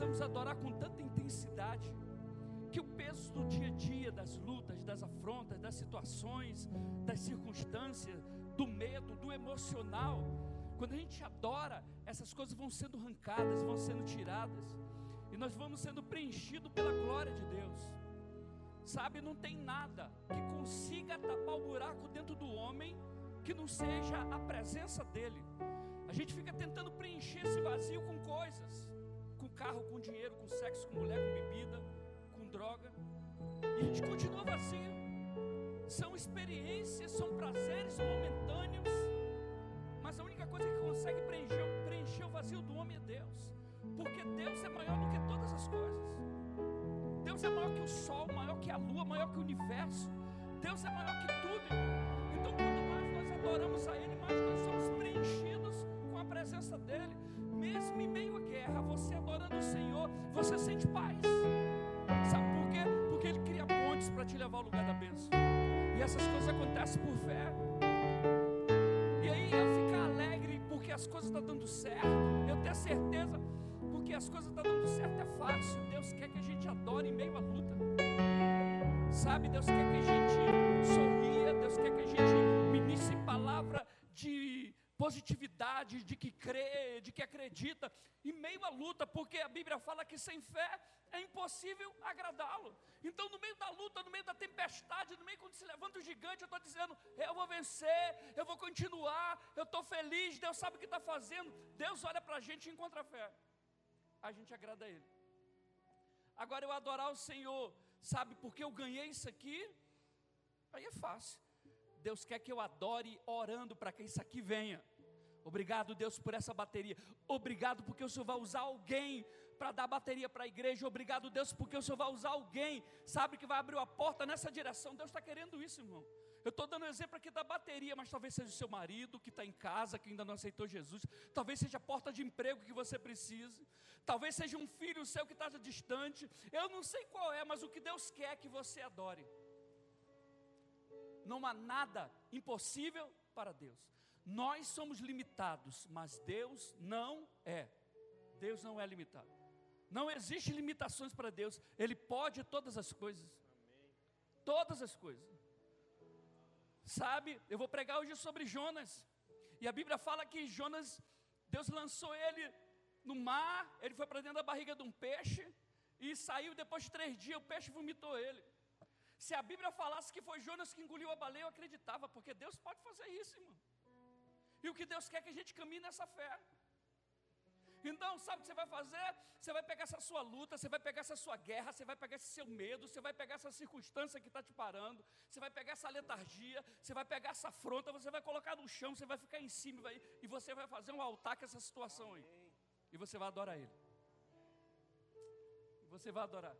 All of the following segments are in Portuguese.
precisamos adorar com tanta intensidade que o peso do dia a dia, das lutas, das afrontas, das situações, das circunstâncias, do medo, do emocional, quando a gente adora, essas coisas vão sendo arrancadas, vão sendo tiradas, e nós vamos sendo preenchidos pela glória de Deus. Sabe, não tem nada que consiga tapar o buraco dentro do homem que não seja a presença dele. A gente fica tentando preencher esse vazio com coisas, carro, com dinheiro, com sexo, com mulher, com bebida, com droga, e a gente continua vazio. São experiências, são prazeres momentâneos, mas a única coisa que consegue preencher, preencher o vazio do homem é Deus, porque Deus é maior do que todas as coisas. Deus é maior que o sol, maior que a lua, maior que o universo. Deus é maior que tudo. Então, quanto mais nós adoramos a Ele, mais nós somos preenchidos com a presença dEle. Mesmo em meio à guerra, você adorando o Senhor, você sente paz. Sabe por quê? Porque Ele cria pontes para te levar ao lugar da bênção. E essas coisas acontecem por fé. E aí eu ficar alegre porque as coisas estão dando certo. Eu tenho certeza porque as coisas estão dando certo é fácil. Deus quer que a gente adore em meio à luta. Sabe, Deus quer que a gente positividade, de que crê, de que acredita, em meio à luta, porque a Bíblia fala que sem fé é impossível agradá-lo. Então, no meio da luta, no meio da tempestade, no meio quando se levanta o gigante, eu estou dizendo: eu vou vencer, eu vou continuar, eu estou feliz, Deus sabe o que está fazendo. Deus olha para a gente e encontra fé a gente agrada a Ele. Agora eu adorar o Senhor, sabe porque eu ganhei isso aqui? Aí é fácil. Deus quer que eu adore orando para que isso aqui venha. Obrigado, Deus, por essa bateria. Obrigado porque o Senhor vai usar alguém para dar bateria para a igreja. Obrigado, Deus, porque o Senhor vai usar alguém, sabe, que vai abrir a porta nessa direção. Deus está querendo isso, irmão. Eu estou dando exemplo aqui da bateria, mas talvez seja o seu marido que está em casa, que ainda não aceitou Jesus. Talvez seja a porta de emprego que você precise. Talvez seja um filho seu que está distante. Eu não sei qual é, mas o que Deus quer é que você adore. Não há nada impossível para Deus. Nós somos limitados, mas Deus não é. Deus não é limitado. Não existe limitações para Deus. Ele pode todas as coisas. Todas as coisas. Sabe, eu vou pregar hoje sobre Jonas. E a Bíblia fala que Jonas, Deus lançou ele no mar, ele foi para dentro da barriga de um peixe e saiu depois de três dias, o peixe vomitou ele. Se a Bíblia falasse que foi Jonas que engoliu a baleia, eu acreditava, porque Deus pode fazer isso, irmão. E o que Deus quer é que a gente caminhe nessa fé. Então, sabe o que você vai fazer? Você vai pegar essa sua luta, você vai pegar essa sua guerra, você vai pegar esse seu medo, você vai pegar essa circunstância que está te parando, você vai pegar essa letargia, você vai pegar essa afronta, você vai colocar no chão, você vai ficar em cima vai, e você vai fazer um altar com essa situação aí. E você vai adorar Ele. E você vai adorar.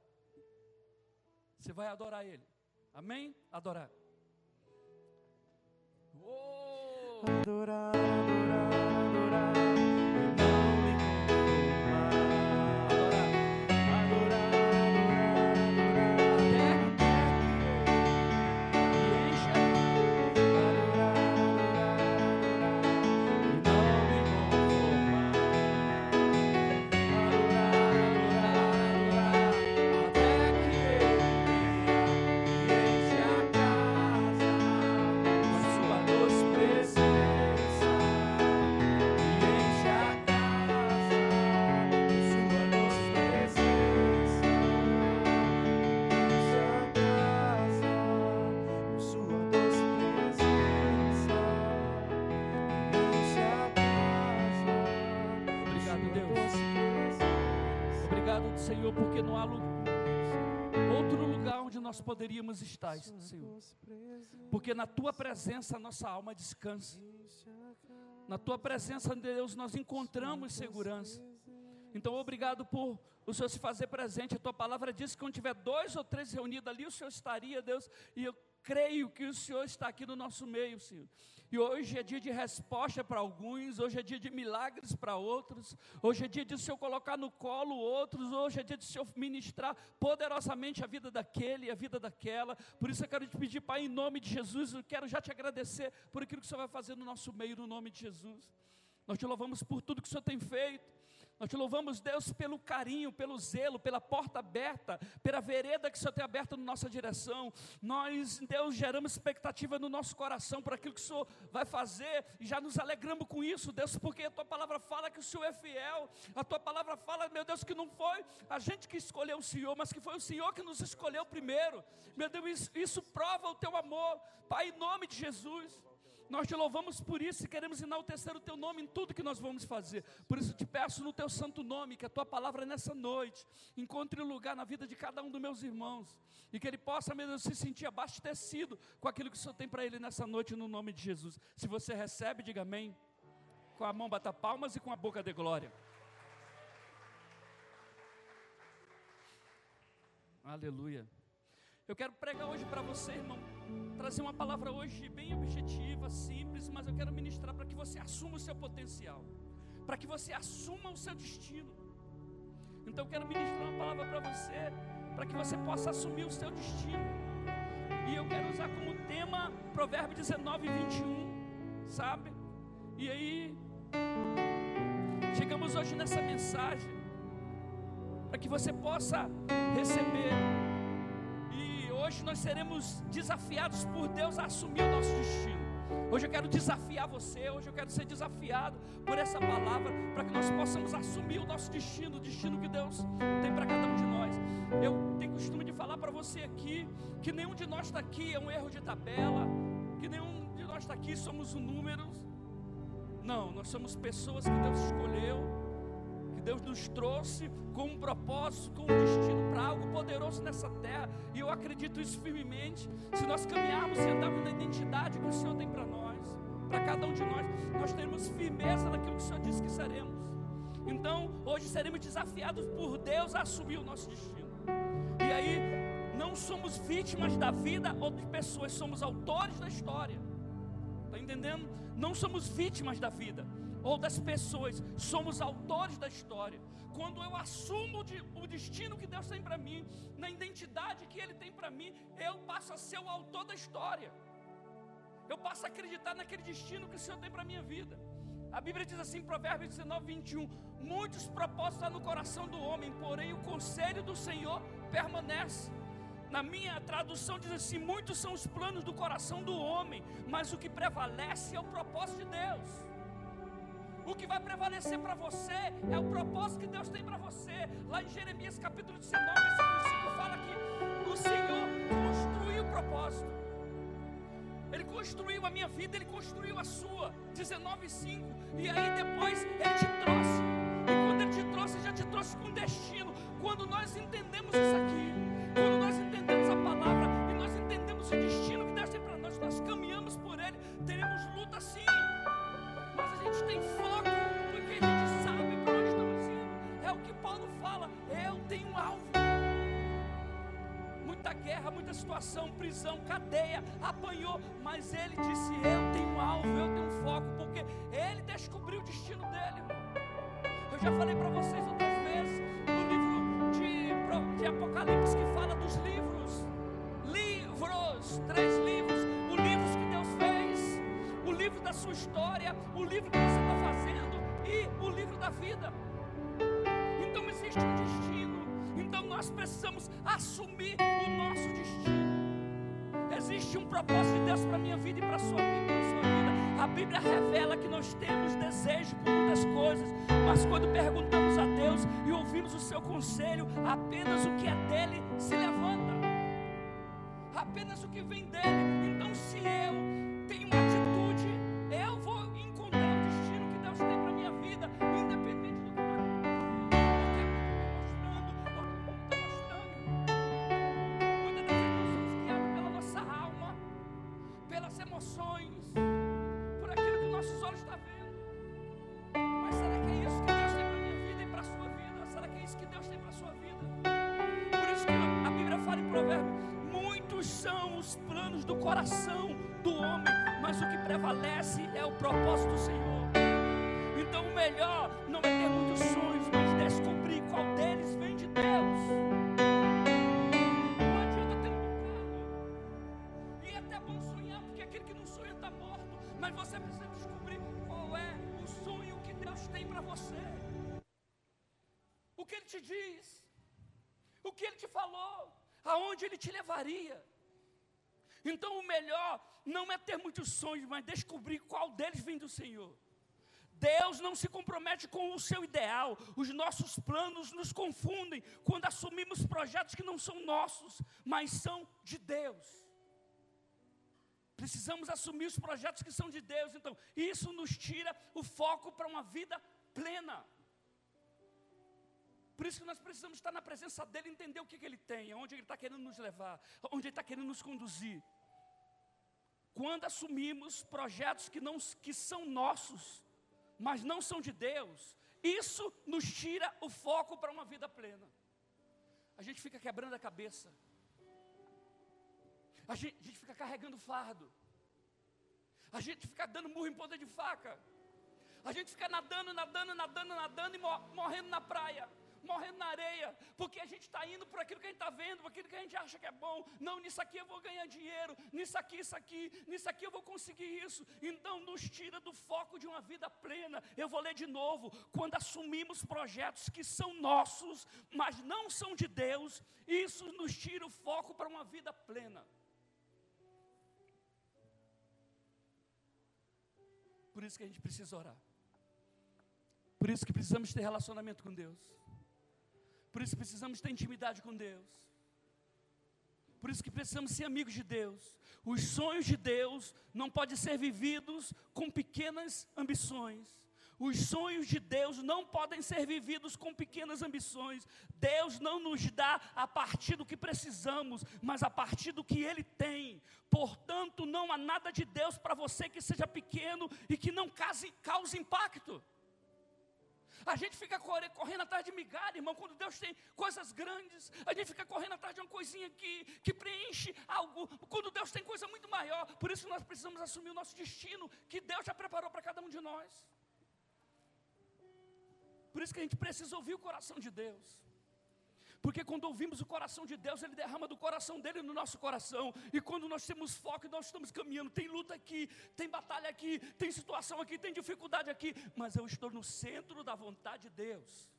Você vai adorar Ele. Amém? Adorar. Oh! Adorar. Poderíamos estar, Senhor. Porque na tua presença a nossa alma descansa. Na tua presença, Deus, nós encontramos segurança. Então, obrigado por o Senhor se fazer presente. A tua palavra diz que quando tiver dois ou três reunidos ali, o Senhor estaria, Deus. E eu creio que o Senhor está aqui no nosso meio, Senhor. E hoje é dia de resposta para alguns, hoje é dia de milagres para outros, hoje é dia de o Senhor colocar no colo outros, hoje é dia de o Senhor ministrar poderosamente a vida daquele e a vida daquela. Por isso eu quero te pedir, Pai, em nome de Jesus, eu quero já te agradecer por aquilo que o Senhor vai fazer no nosso meio, no nome de Jesus. Nós te louvamos por tudo que o Senhor tem feito. Nós te louvamos, Deus, pelo carinho, pelo zelo, pela porta aberta, pela vereda que o Senhor tem aberta na nossa direção. Nós, Deus, geramos expectativa no nosso coração por aquilo que o Senhor vai fazer e já nos alegramos com isso, Deus, porque a tua palavra fala que o Senhor é fiel. A tua palavra fala, meu Deus, que não foi a gente que escolheu o Senhor, mas que foi o Senhor que nos escolheu primeiro. Meu Deus, isso, isso prova o teu amor, Pai, em nome de Jesus. Nós te louvamos por isso e queremos enaltecer o teu nome em tudo que nós vamos fazer. Por isso te peço no teu santo nome, que a tua palavra nessa noite encontre lugar na vida de cada um dos meus irmãos. E que ele possa mesmo se sentir abastecido com aquilo que o Senhor tem para ele nessa noite, no nome de Jesus. Se você recebe, diga amém. Com a mão bata palmas e com a boca de glória. Aleluia. Eu quero pregar hoje para você, irmão, trazer uma palavra hoje bem objetiva, simples, mas eu quero ministrar para que você assuma o seu potencial, para que você assuma o seu destino. Então eu quero ministrar uma palavra para você, para que você possa assumir o seu destino. E eu quero usar como tema Provérbio 19, 21, sabe? E aí, chegamos hoje nessa mensagem, para que você possa receber hoje nós seremos desafiados por Deus a assumir o nosso destino. Hoje eu quero desafiar você, hoje eu quero ser desafiado por essa palavra, para que nós possamos assumir o nosso destino, o destino que Deus tem para cada um de nós. Eu tenho costume de falar para você aqui que nenhum de nós está aqui é um erro de tabela, que nenhum de nós está aqui somos números. Não, nós somos pessoas que Deus escolheu Deus nos trouxe com um propósito, com um destino para algo poderoso nessa terra. E eu acredito isso firmemente. Se nós caminharmos e andarmos na identidade que o Senhor tem para nós, para cada um de nós, nós teremos firmeza naquilo que o Senhor disse que seremos. Então, hoje seremos desafiados por Deus a assumir o nosso destino. E aí, não somos vítimas da vida ou de pessoas, somos autores da história. Está entendendo? Não somos vítimas da vida ou das pessoas, somos autores da história. Quando eu assumo o destino que Deus tem para mim, na identidade que Ele tem para mim, eu passo a ser o autor da história. Eu passo a acreditar naquele destino que o Senhor tem para a minha vida. A Bíblia diz assim, Provérbios 19, 21: Muitos propósitos há no coração do homem, porém o conselho do Senhor permanece. Na minha tradução diz assim: Muitos são os planos do coração do homem, mas o que prevalece é o propósito de Deus. O que vai prevalecer para você é o propósito que Deus tem para você. Lá em Jeremias capítulo 19, versículo 5 fala que o Senhor construiu o propósito. Ele construiu a minha vida, ele construiu a sua. 19:5. E aí depois ele te trouxe. E quando ele te trouxe, ele já te trouxe com destino. Quando nós entendemos isso aqui, quando nós entendemos a palavra e nós entendemos o destino tem foco, porque a gente sabe para onde estamos indo. É o que Paulo fala, eu tenho um alvo. Muita guerra, muita situação, prisão, cadeia, apanhou, mas ele disse: Eu tenho um alvo, eu tenho um foco, porque ele descobriu o destino dele. Eu já falei para vocês outras vezes no livro de, de Apocalipse que fala dos livros, livros, três livros livro da sua história, o livro que você está fazendo e o livro da vida. Então existe um destino. Então nós precisamos assumir o nosso destino. Existe um propósito de Deus para a minha vida e para a sua vida, a sua vida. A Bíblia revela que nós temos desejo por muitas coisas, mas quando perguntamos a Deus e ouvimos o seu conselho, apenas o que é dele se levanta. Apenas o que vem dele. Coração do homem, mas o que prevalece é o propósito do Senhor. Então o melhor não é ter muitos sonhos, mas descobrir qual deles vem de Deus. Não adianta ter um bocado. E é até bom sonhar, porque aquele que não sonha está morto. Mas você precisa descobrir qual é o sonho que Deus tem para você. que ele te diz, o que ele te falou, aonde ele te levaria. Então o melhor não é ter muitos sonhos, mas descobrir qual deles vem do Senhor. Deus não se compromete com o seu ideal. Os nossos planos nos confundem quando assumimos projetos que não são nossos, mas são de Deus. Precisamos assumir os projetos que são de Deus. Então, isso nos tira o foco para uma vida plena. Por isso que nós precisamos estar na presença dEle, entender o que, que Ele tem, onde Ele está querendo nos levar, onde Ele está querendo nos conduzir. Quando assumimos projetos que, não, que são nossos, mas não são de Deus, isso nos tira o foco para uma vida plena. A gente fica quebrando a cabeça, a gente, a gente fica carregando fardo, a gente fica dando murro em ponta de faca, a gente fica nadando, nadando, nadando, nadando e morrendo na praia morrendo na areia, porque a gente está indo por aquilo que a gente está vendo, por aquilo que a gente acha que é bom. Não, nisso aqui eu vou ganhar dinheiro, nisso aqui, isso aqui, nisso aqui eu vou conseguir isso. Então nos tira do foco de uma vida plena. Eu vou ler de novo. Quando assumimos projetos que são nossos, mas não são de Deus, isso nos tira o foco para uma vida plena. Por isso que a gente precisa orar. Por isso que precisamos ter relacionamento com Deus. Por isso precisamos ter intimidade com Deus. Por isso que precisamos ser amigos de Deus. Os sonhos de Deus não podem ser vividos com pequenas ambições. Os sonhos de Deus não podem ser vividos com pequenas ambições. Deus não nos dá a partir do que precisamos, mas a partir do que Ele tem. Portanto, não há nada de Deus para você que seja pequeno e que não cause, cause impacto. A gente fica correndo atrás de migalha, irmão, quando Deus tem coisas grandes. A gente fica correndo atrás de uma coisinha que, que preenche algo, quando Deus tem coisa muito maior. Por isso nós precisamos assumir o nosso destino, que Deus já preparou para cada um de nós. Por isso que a gente precisa ouvir o coração de Deus. Porque quando ouvimos o coração de Deus, Ele derrama do coração dele no nosso coração. E quando nós temos foco, nós estamos caminhando. Tem luta aqui, tem batalha aqui, tem situação aqui, tem dificuldade aqui. Mas eu estou no centro da vontade de Deus.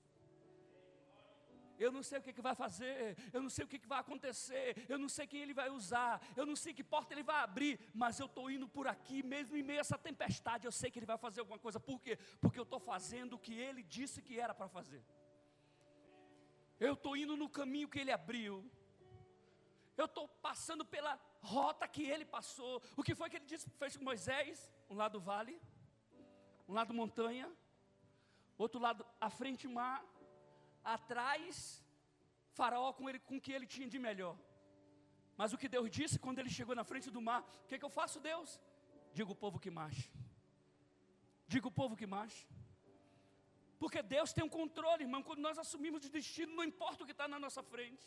Eu não sei o que, que vai fazer, eu não sei o que, que vai acontecer, eu não sei quem ele vai usar, eu não sei que porta ele vai abrir, mas eu estou indo por aqui, mesmo em meio a essa tempestade, eu sei que ele vai fazer alguma coisa. Por quê? Porque eu estou fazendo o que ele disse que era para fazer. Eu estou indo no caminho que ele abriu. Eu estou passando pela rota que ele passou. O que foi que ele disse, fez com Moisés? Um lado vale, um lado montanha, outro lado à frente mar, atrás faraó com ele com o que ele tinha de melhor. Mas o que Deus disse quando ele chegou na frente do mar, o que, que eu faço, Deus? Digo o povo que marche. Digo o povo que marche. Porque Deus tem um controle, irmão. Quando nós assumimos o destino, não importa o que está na nossa frente.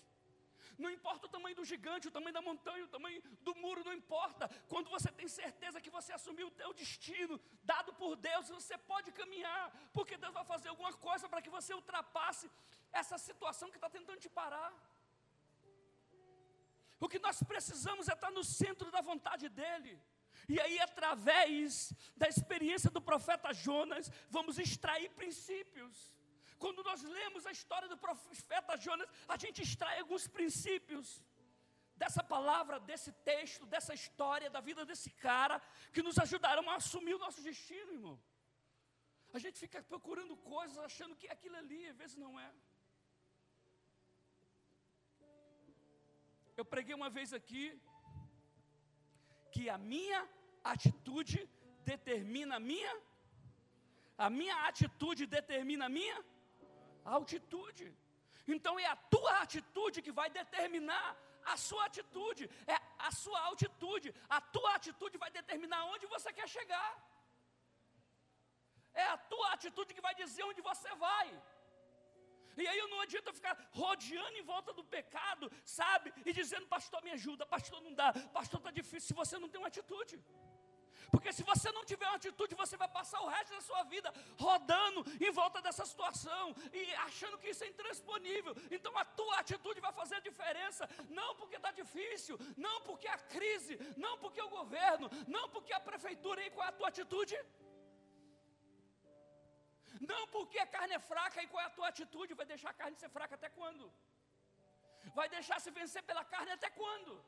Não importa o tamanho do gigante, o tamanho da montanha, o tamanho do muro, não importa. Quando você tem certeza que você assumiu o teu destino, dado por Deus, você pode caminhar, porque Deus vai fazer alguma coisa para que você ultrapasse essa situação que está tentando te parar. O que nós precisamos é estar no centro da vontade dEle. E aí, através da experiência do profeta Jonas, vamos extrair princípios. Quando nós lemos a história do profeta Jonas, a gente extrai alguns princípios dessa palavra, desse texto, dessa história, da vida desse cara, que nos ajudarão a assumir o nosso destino, irmão. A gente fica procurando coisas, achando que aquilo ali, às vezes não é. Eu preguei uma vez aqui, que a minha atitude determina a minha, a minha atitude determina a minha altitude. Então é a tua atitude que vai determinar a sua atitude, é a sua altitude, a tua atitude vai determinar onde você quer chegar. É a tua atitude que vai dizer onde você vai. E aí não adianta ficar rodeando em volta do pecado, sabe? E dizendo, pastor, me ajuda, pastor, não dá, pastor, está difícil, se você não tem uma atitude. Porque se você não tiver uma atitude, você vai passar o resto da sua vida rodando em volta dessa situação e achando que isso é intransponível. Então a tua atitude vai fazer a diferença, não porque está difícil, não porque a crise, não porque o governo, não porque a prefeitura, e qual é a tua atitude? Não porque a carne é fraca e qual é a tua atitude? Vai deixar a carne ser fraca até quando? Vai deixar se vencer pela carne até quando?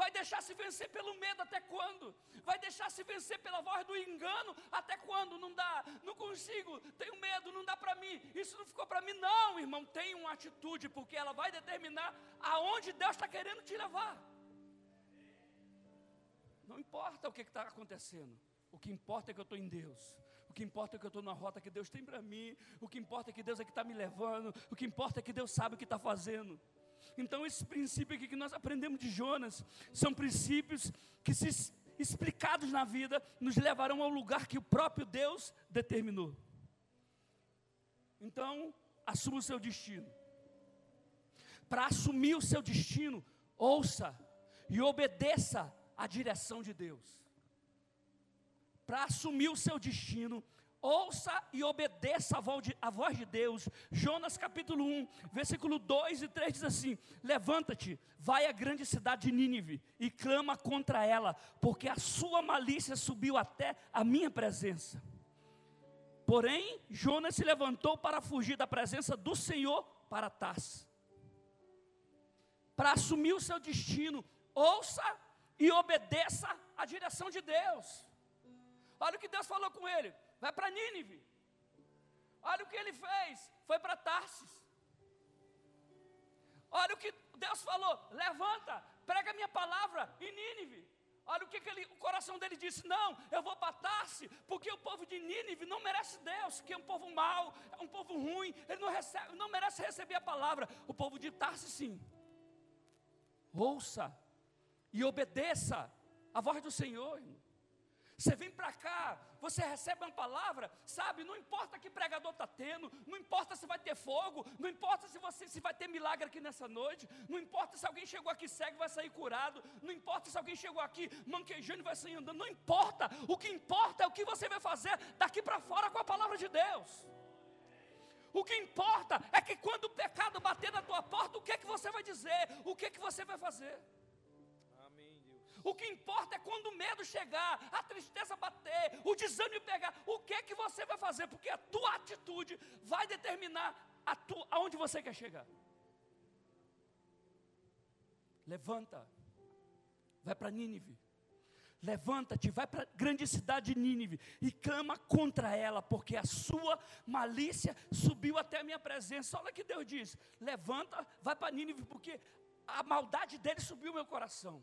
Vai deixar se vencer pelo medo até quando? Vai deixar se vencer pela voz do engano até quando? Não dá, não consigo, tenho medo, não dá para mim. Isso não ficou para mim, não, irmão. Tenha uma atitude, porque ela vai determinar aonde Deus está querendo te levar. Não importa o que está acontecendo, o que importa é que eu estou em Deus. O que importa é que eu estou na rota que Deus tem para mim. O que importa é que Deus é que está me levando. O que importa é que Deus sabe o que está fazendo. Então, esses princípios aqui que nós aprendemos de Jonas são princípios que, se explicados na vida, nos levarão ao lugar que o próprio Deus determinou. Então, assuma o seu destino. Para assumir o seu destino, ouça e obedeça à direção de Deus. Para assumir o seu destino, ouça e obedeça a voz, de, Deus. Jonas capítulo 1, versículo 2 e 3 diz assim: Levanta-te, vai à grande cidade de Nínive e clama contra ela, porque a sua malícia subiu até a minha presença. Porém, Jonas se levantou para fugir da presença do Senhor para Tars. Para assumir o seu destino, ouça e obedeça a direção de Deus. Olha o que Deus falou com ele: vai para Nínive. Olha o que ele fez, foi para Tarsis. Olha o que Deus falou: levanta, prega a minha palavra em Nínive. Olha o que, que ele, o coração dele disse: Não, eu vou para Tarse, porque o povo de Nínive não merece Deus, que é um povo mau, é um povo ruim, ele não, recebe, não merece receber a palavra. O povo de Tarse, sim. Ouça e obedeça a voz do Senhor, irmão. Você vem para cá, você recebe uma palavra, sabe? Não importa que pregador está tendo, não importa se vai ter fogo, não importa se você se vai ter milagre aqui nessa noite, não importa se alguém chegou aqui cego vai sair curado, não importa se alguém chegou aqui manquejando e vai sair andando, não importa. O que importa é o que você vai fazer daqui para fora com a palavra de Deus. O que importa é que quando o pecado bater na tua porta, o que é que você vai dizer? O que é que você vai fazer? O que importa é quando o medo chegar, a tristeza bater, o desânimo pegar, o que é que você vai fazer? Porque a tua atitude vai determinar a tu, aonde você quer chegar. Levanta, vai para Nínive. Levanta-te, vai para a grande cidade de Nínive e clama contra ela, porque a sua malícia subiu até a minha presença. Olha que Deus diz: levanta, vai para Nínive, porque a maldade dele subiu meu coração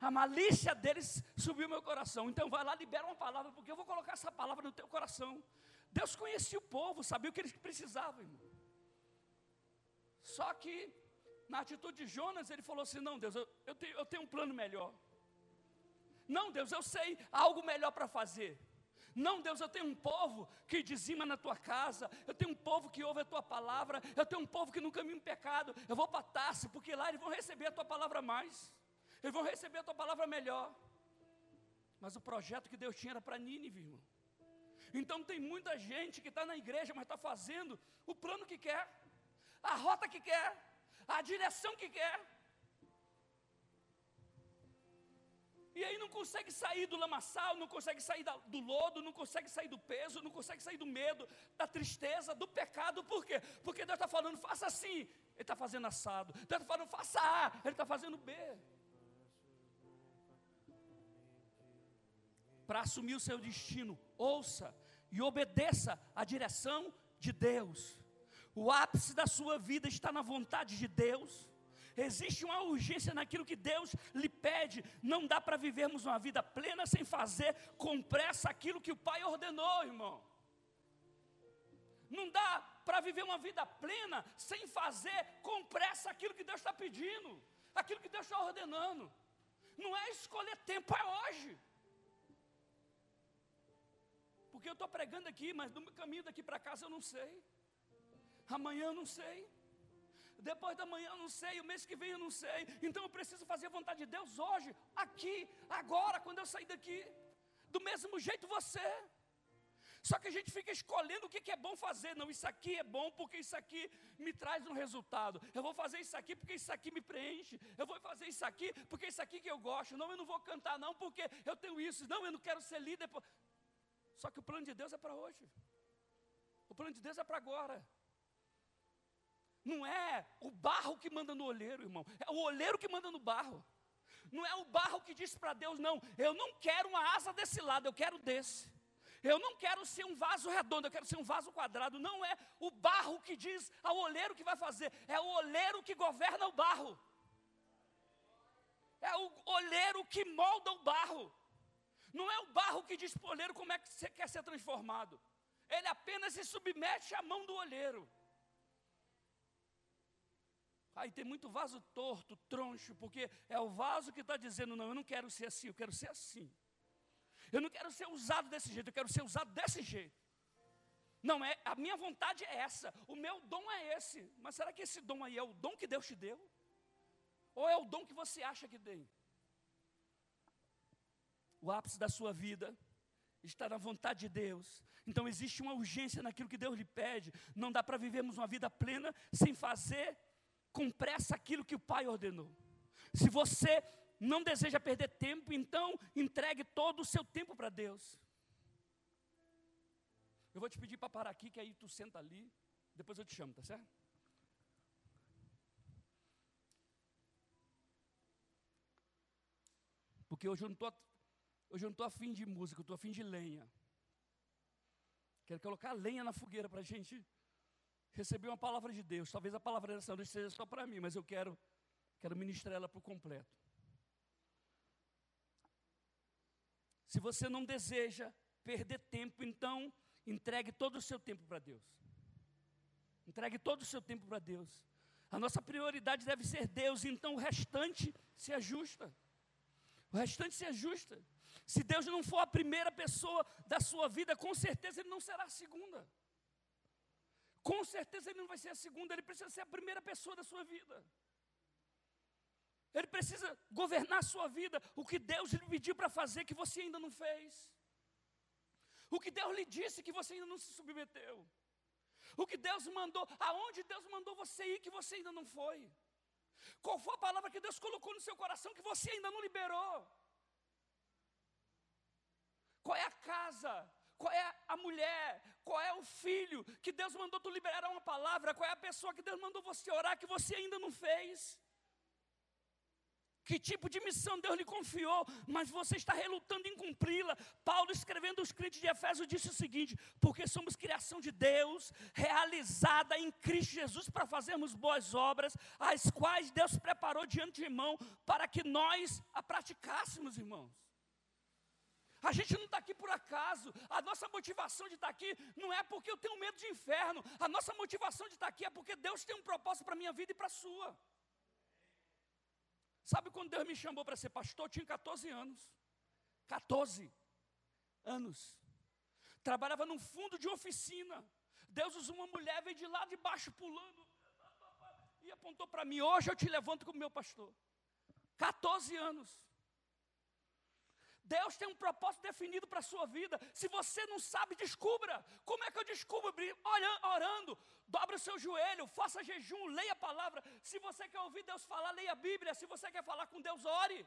a malícia deles subiu meu coração. Então vai lá, libera uma palavra, porque eu vou colocar essa palavra no teu coração. Deus conhecia o povo, sabia o que eles precisavam, irmão. Só que, na atitude de Jonas, ele falou assim: Não, Deus, eu, eu, tenho, eu tenho um plano melhor. Não, Deus, eu sei algo melhor para fazer. Não, Deus, eu tenho um povo que dizima na tua casa, eu tenho um povo que ouve a tua palavra, eu tenho um povo que não caminha em pecado. Eu vou para Tarso, porque lá eles vão receber a tua palavra mais eles vão receber a tua palavra melhor. Mas o projeto que Deus tinha era para Nínive, irmão. Então tem muita gente que está na igreja, mas está fazendo o plano que quer, a rota que quer, a direção que quer. E aí não consegue sair do lamaçal, não consegue sair da, do lodo, não consegue sair do peso, não consegue sair do medo, da tristeza, do pecado. Por quê? Porque Deus está falando, faça assim, Ele está fazendo assado. Deus está falando, faça A, Ele está fazendo B. para assumir o seu destino, ouça e obedeça à direção de Deus. O ápice da sua vida está na vontade de Deus. Existe uma urgência naquilo que Deus lhe pede. Não dá para vivermos uma vida plena sem fazer com pressa aquilo que o Pai ordenou, irmão. Não dá para viver uma vida plena sem fazer com pressa aquilo que Deus está pedindo, aquilo que Deus está ordenando. Não é escolher tempo, é hoje. Porque eu estou pregando aqui, mas no caminho daqui para casa eu não sei. Amanhã eu não sei. Depois da manhã eu não sei, o mês que vem eu não sei. Então eu preciso fazer a vontade de Deus hoje, aqui, agora, quando eu sair daqui. Do mesmo jeito você. Só que a gente fica escolhendo o que, é bom fazer. Não, isso aqui é bom porque isso aqui me traz um resultado. Eu vou fazer isso aqui porque isso aqui me preenche. Eu vou fazer isso aqui porque isso aqui que eu gosto. Não, eu não vou cantar não porque eu tenho isso. Não, eu não quero ser líder. Só que o plano de Deus é para hoje. O plano de Deus é para agora. Não é o barro que manda no olheiro, irmão. É o olheiro que manda no barro. Não é o barro que diz para Deus, não. Eu não quero uma asa desse lado, eu quero desse. Eu não quero ser um vaso redondo, eu quero ser um vaso quadrado. Não é o barro que diz ao olheiro que vai fazer, é o olheiro que governa o barro. É o olheiro que molda o barro. Não é o barro que diz para o olheiro como é que você quer ser transformado. Ele apenas se submete à mão do olheiro. Aí tem muito vaso torto, troncho, porque é o vaso que está dizendo: não, eu não quero ser assim, eu quero ser assim. Eu não quero ser usado desse jeito, eu quero ser usado desse jeito. Não é, a minha vontade é essa, o meu dom é esse. Mas será que esse dom aí é o dom que Deus te deu? Ou é o dom que você acha que tem? O ápice da sua vida está na vontade de Deus. Então existe uma urgência naquilo que Deus lhe pede. Não dá para vivermos uma vida plena sem fazer com pressa aquilo que o Pai ordenou. Se você não deseja perder tempo, então entregue todo o seu tempo para Deus. Eu vou te pedir para parar aqui, que aí tu senta ali, depois eu te chamo, tá certo? Porque hoje eu não estou hoje eu não estou afim de música, eu estou afim de lenha. Quero colocar lenha na fogueira para a gente receber uma palavra de Deus. Talvez a palavra dessa noite seja só para mim, mas eu quero, quero ministrar ela por completo. Se você não deseja perder tempo, então entregue todo o seu tempo para Deus. Entregue todo o seu tempo para Deus. A nossa prioridade deve ser Deus, então o restante se ajusta. O restante se ajusta. Se Deus não for a primeira pessoa da sua vida, com certeza Ele não será a segunda. Com certeza Ele não vai ser a segunda, Ele precisa ser a primeira pessoa da sua vida. Ele precisa governar a sua vida. O que Deus lhe pediu para fazer que você ainda não fez. O que Deus lhe disse que você ainda não se submeteu. O que Deus mandou, aonde Deus mandou você ir que você ainda não foi. Qual foi a palavra que Deus colocou no seu coração que você ainda não liberou? Qual é a casa? Qual é a mulher? Qual é o filho que Deus mandou tu liberar uma palavra? Qual é a pessoa que Deus mandou você orar que você ainda não fez? Que tipo de missão Deus lhe confiou, mas você está relutando em cumpri-la. Paulo, escrevendo aos crentes de Efésio, disse o seguinte: porque somos criação de Deus, realizada em Cristo Jesus para fazermos boas obras, as quais Deus preparou de antemão para que nós a praticássemos, irmãos. A gente não está aqui por acaso, a nossa motivação de estar aqui não é porque eu tenho medo de inferno, a nossa motivação de estar aqui é porque Deus tem um propósito para a minha vida e para a sua. Sabe quando Deus me chamou para ser pastor? Eu tinha 14 anos. 14 anos. Trabalhava num fundo de oficina. Deus usou uma mulher, veio de lá de baixo pulando. E apontou para mim: Hoje eu te levanto como meu pastor. 14 anos. Deus tem um propósito definido para a sua vida. Se você não sabe, descubra. Como é que eu descubro? Orando. Dobre o seu joelho, faça jejum, leia a palavra. Se você quer ouvir Deus falar, leia a Bíblia. Se você quer falar com Deus, ore.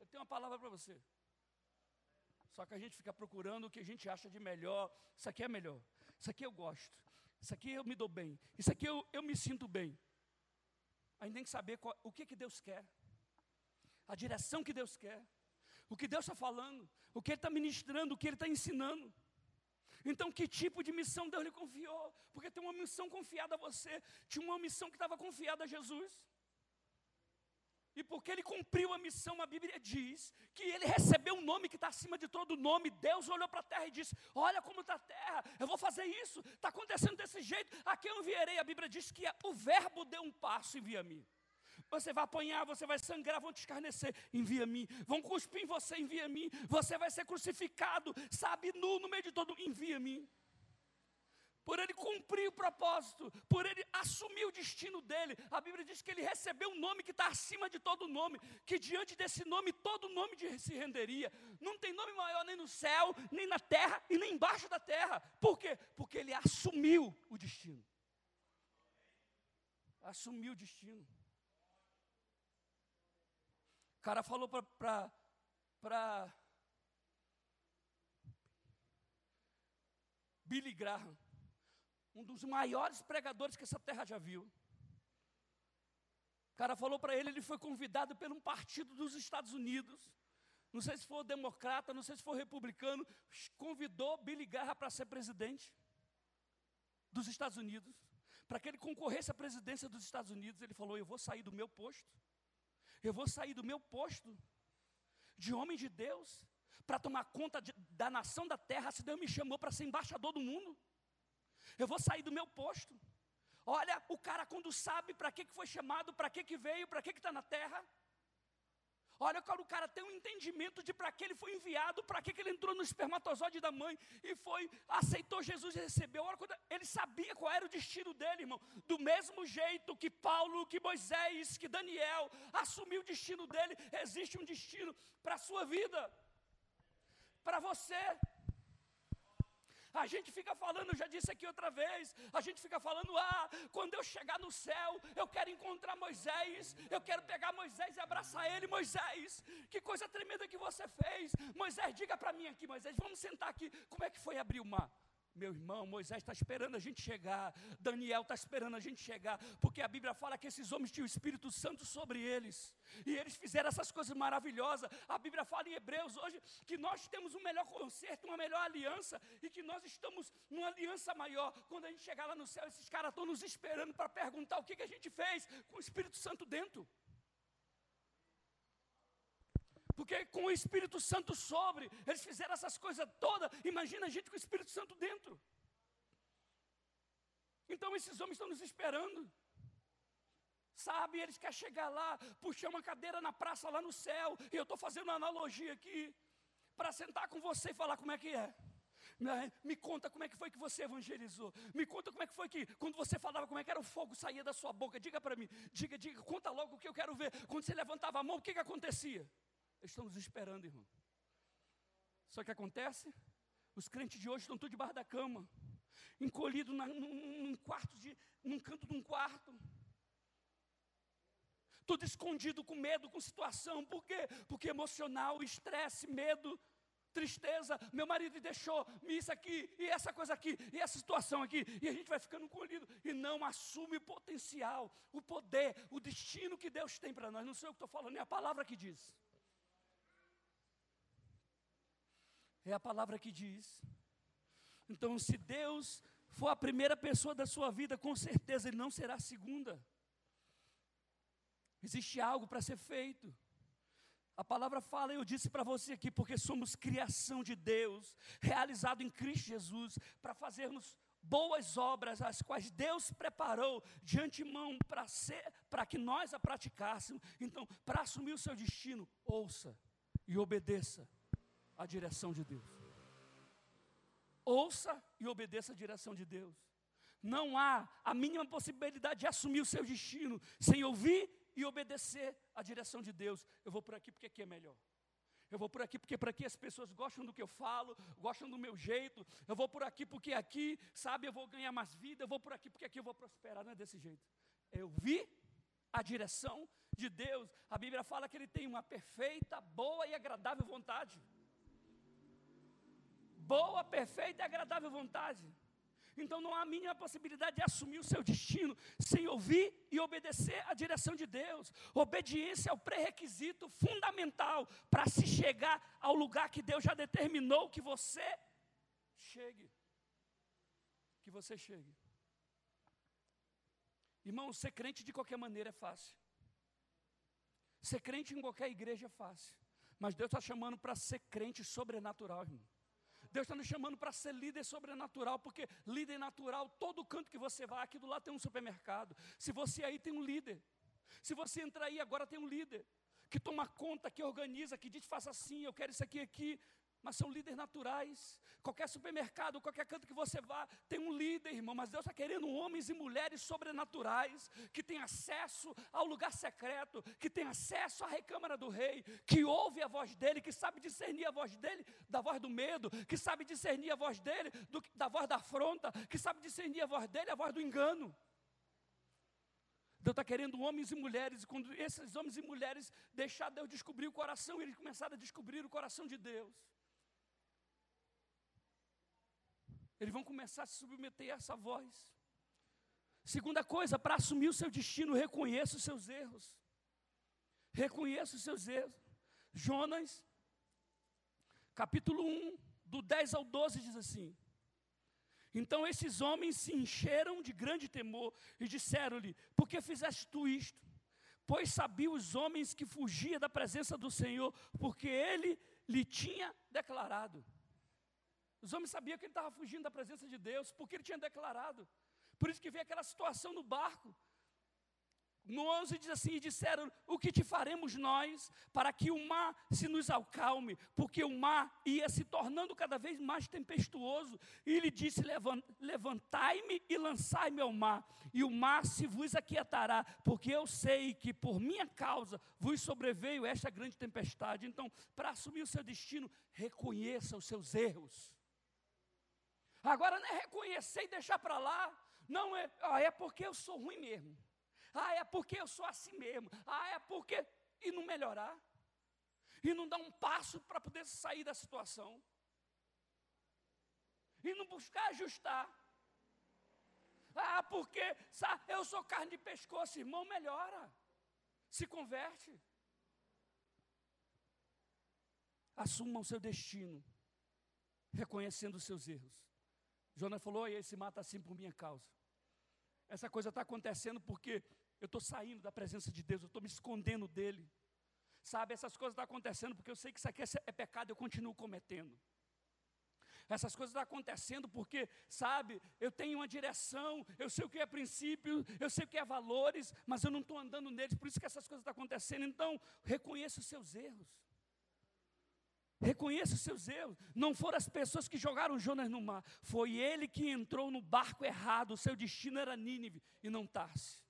Eu tenho uma palavra para você. Só que a gente fica procurando o que a gente acha de melhor. Isso aqui é melhor. Isso aqui eu gosto. Isso aqui eu me dou bem. Isso aqui eu, eu me sinto bem. Aí tem que saber qual, o que, que Deus quer a direção que Deus quer, o que Deus está falando, o que Ele está ministrando, o que Ele está ensinando. Então, que tipo de missão Deus lhe confiou? Porque tem uma missão confiada a você, tinha uma missão que estava confiada a Jesus. E porque ele cumpriu a missão, a Bíblia diz que ele recebeu um nome que está acima de todo nome. Deus olhou para a terra e disse: Olha como está a terra, eu vou fazer isso, está acontecendo desse jeito, a quem eu enviarei? A Bíblia diz que o Verbo deu um passo e envia-me. Você vai apanhar, você vai sangrar, vão te escarnecer, envia mim. Vão cuspir em você, envia mim. Você vai ser crucificado, sabe, nu no meio de todo, envia mim. Por ele cumprir o propósito, por ele assumir o destino dele. A Bíblia diz que ele recebeu um nome que está acima de todo nome, que diante desse nome todo nome se renderia. Não tem nome maior nem no céu, nem na terra e nem embaixo da terra. Por quê? Porque ele assumiu o destino. Assumiu o destino cara falou para Billy Graham, um dos maiores pregadores que essa terra já viu. O cara falou para ele, ele foi convidado por um partido dos Estados Unidos. Não sei se for democrata, não sei se for republicano, convidou Billy Graham para ser presidente dos Estados Unidos. Para que ele concorresse à presidência dos Estados Unidos, ele falou: Eu vou sair do meu posto, eu vou sair do meu posto de homem de Deus, para tomar conta de, da nação da terra, se Deus me chamou para ser embaixador do mundo. Eu vou sair do meu posto. Olha, o cara quando sabe para que, que foi chamado, para que, que veio, para que está na terra. Olha, o cara tem um entendimento de para que ele foi enviado, para que, ele entrou no espermatozoide da mãe e foi, aceitou Jesus e recebeu. Olha, ele sabia qual era o destino dele, irmão. Do mesmo jeito que Paulo, que Moisés, que Daniel assumiu o destino dele, existe um destino para a sua vida para você. A gente fica falando, eu já disse aqui outra vez, a gente fica falando, ah, quando eu chegar no céu, eu quero encontrar Moisés, eu quero pegar Moisés e abraçar ele, Moisés, que coisa tremenda que você fez. Moisés, diga para mim aqui, Moisés, vamos sentar aqui, como é que foi abrir o mar? Meu irmão, Moisés está esperando a gente chegar, Daniel está esperando a gente chegar, porque a Bíblia fala que esses homens tinham o Espírito Santo sobre eles, e eles fizeram essas coisas maravilhosas. A Bíblia fala em Hebreus hoje que nós temos um melhor conserto, uma melhor aliança, e que nós estamos numa aliança maior. Quando a gente chegar lá no céu, esses caras estão nos esperando para perguntar o que, que a gente fez com o Espírito Santo dentro. Porque com o Espírito Santo sobre, eles fizeram essas coisas todas. Imagina a gente com o Espírito Santo dentro. Então esses homens estão nos esperando. Sabe, eles querem chegar lá, puxar uma cadeira na praça lá no céu. E eu estou fazendo uma analogia aqui. Para sentar com você e falar como é que é. Me conta como é que foi que você evangelizou. Me conta como é que foi que, quando você falava, como é que era o fogo saía da sua boca. Diga para mim, diga, diga, conta logo o que eu quero ver. Quando você levantava a mão, o que, que acontecia? Estamos esperando, irmão. Só que acontece, os crentes de hoje estão todos debaixo da cama, encolhidos num, num quarto de, num canto de um quarto. Tudo escondido com medo, com situação. Por quê? Porque emocional, estresse, medo, tristeza. Meu marido deixou isso aqui, e essa coisa aqui, e essa situação aqui. E a gente vai ficando encolhido e não assume o potencial, o poder, o destino que Deus tem para nós. Não sei o que estou falando, é a palavra que diz. É a palavra que diz. Então, se Deus for a primeira pessoa da sua vida, com certeza Ele não será a segunda. Existe algo para ser feito. A palavra fala, eu disse para você aqui, porque somos criação de Deus, realizado em Cristo Jesus, para fazermos boas obras, as quais Deus preparou de antemão para que nós a praticássemos. Então, para assumir o seu destino, ouça e obedeça a direção de Deus. Ouça e obedeça a direção de Deus. Não há a mínima possibilidade de assumir o seu destino sem ouvir e obedecer a direção de Deus. Eu vou por aqui porque aqui é melhor. Eu vou por aqui porque por aqui as pessoas gostam do que eu falo, gostam do meu jeito. Eu vou por aqui porque aqui, sabe, eu vou ganhar mais vida. Eu vou por aqui porque aqui eu vou prosperar. Não é desse jeito. Eu vi a direção de Deus. A Bíblia fala que Ele tem uma perfeita, boa e agradável vontade boa, perfeita e agradável vontade. Então não há a mínima possibilidade de assumir o seu destino sem ouvir e obedecer à direção de Deus. Obediência é o pré-requisito fundamental para se chegar ao lugar que Deus já determinou que você chegue. Que você chegue. Irmão, ser crente de qualquer maneira é fácil. Ser crente em qualquer igreja é fácil. Mas Deus está chamando para ser crente sobrenatural, irmão. Deus está nos chamando para ser líder sobrenatural, porque líder natural, todo canto que você vai, aqui do lado tem um supermercado. Se você aí tem um líder. Se você entrar aí agora tem um líder que toma conta, que organiza, que diz faça assim, eu quero isso aqui aqui mas são líderes naturais. Qualquer supermercado, qualquer canto que você vá, tem um líder, irmão. Mas Deus está querendo homens e mulheres sobrenaturais, que têm acesso ao lugar secreto, que têm acesso à recâmara do rei, que ouve a voz dele, que sabe discernir a voz dele da voz do medo, que sabe discernir a voz dele do, da voz da afronta, que sabe discernir a voz dele a voz do engano. Deus está querendo homens e mulheres, e quando esses homens e mulheres deixar Deus descobrir o coração, eles começaram a descobrir o coração de Deus. Eles vão começar a se submeter a essa voz. Segunda coisa, para assumir o seu destino, reconheça os seus erros. Reconheça os seus erros. Jonas, capítulo 1, do 10 ao 12, diz assim: Então esses homens se encheram de grande temor e disseram-lhe: Por que fizeste tu isto? Pois sabia os homens que fugia da presença do Senhor, porque ele lhe tinha declarado. Os homens sabiam que ele estava fugindo da presença de Deus, porque ele tinha declarado. Por isso que veio aquela situação no barco. No 11 diz assim: E disseram: O que te faremos nós para que o mar se nos acalme? Porque o mar ia se tornando cada vez mais tempestuoso. E ele disse: Levantai-me e lançai-me ao mar, e o mar se vos aquietará, porque eu sei que por minha causa vos sobreveio esta grande tempestade. Então, para assumir o seu destino, reconheça os seus erros. Agora não é reconhecer e deixar para lá. Não é, ah, é porque eu sou ruim mesmo. Ah, é porque eu sou assim mesmo. Ah, é porque. E não melhorar. E não dar um passo para poder sair da situação. E não buscar ajustar. Ah, porque sabe, eu sou carne de pescoço, irmão, melhora. Se converte. Assuma o seu destino, reconhecendo os seus erros. Jonas falou: e esse mata assim por minha causa. Essa coisa está acontecendo porque eu estou saindo da presença de Deus, eu estou me escondendo dele. Sabe, essas coisas estão acontecendo porque eu sei que isso aqui é, é pecado, eu continuo cometendo. Essas coisas estão acontecendo porque, sabe, eu tenho uma direção, eu sei o que é princípio, eu sei o que é valores, mas eu não estou andando neles, por isso que essas coisas estão acontecendo. Então, reconheça os seus erros. Reconheça os seus erros. Não foram as pessoas que jogaram Jonas no mar, foi ele que entrou no barco errado. O seu destino era Nínive e não Tarse.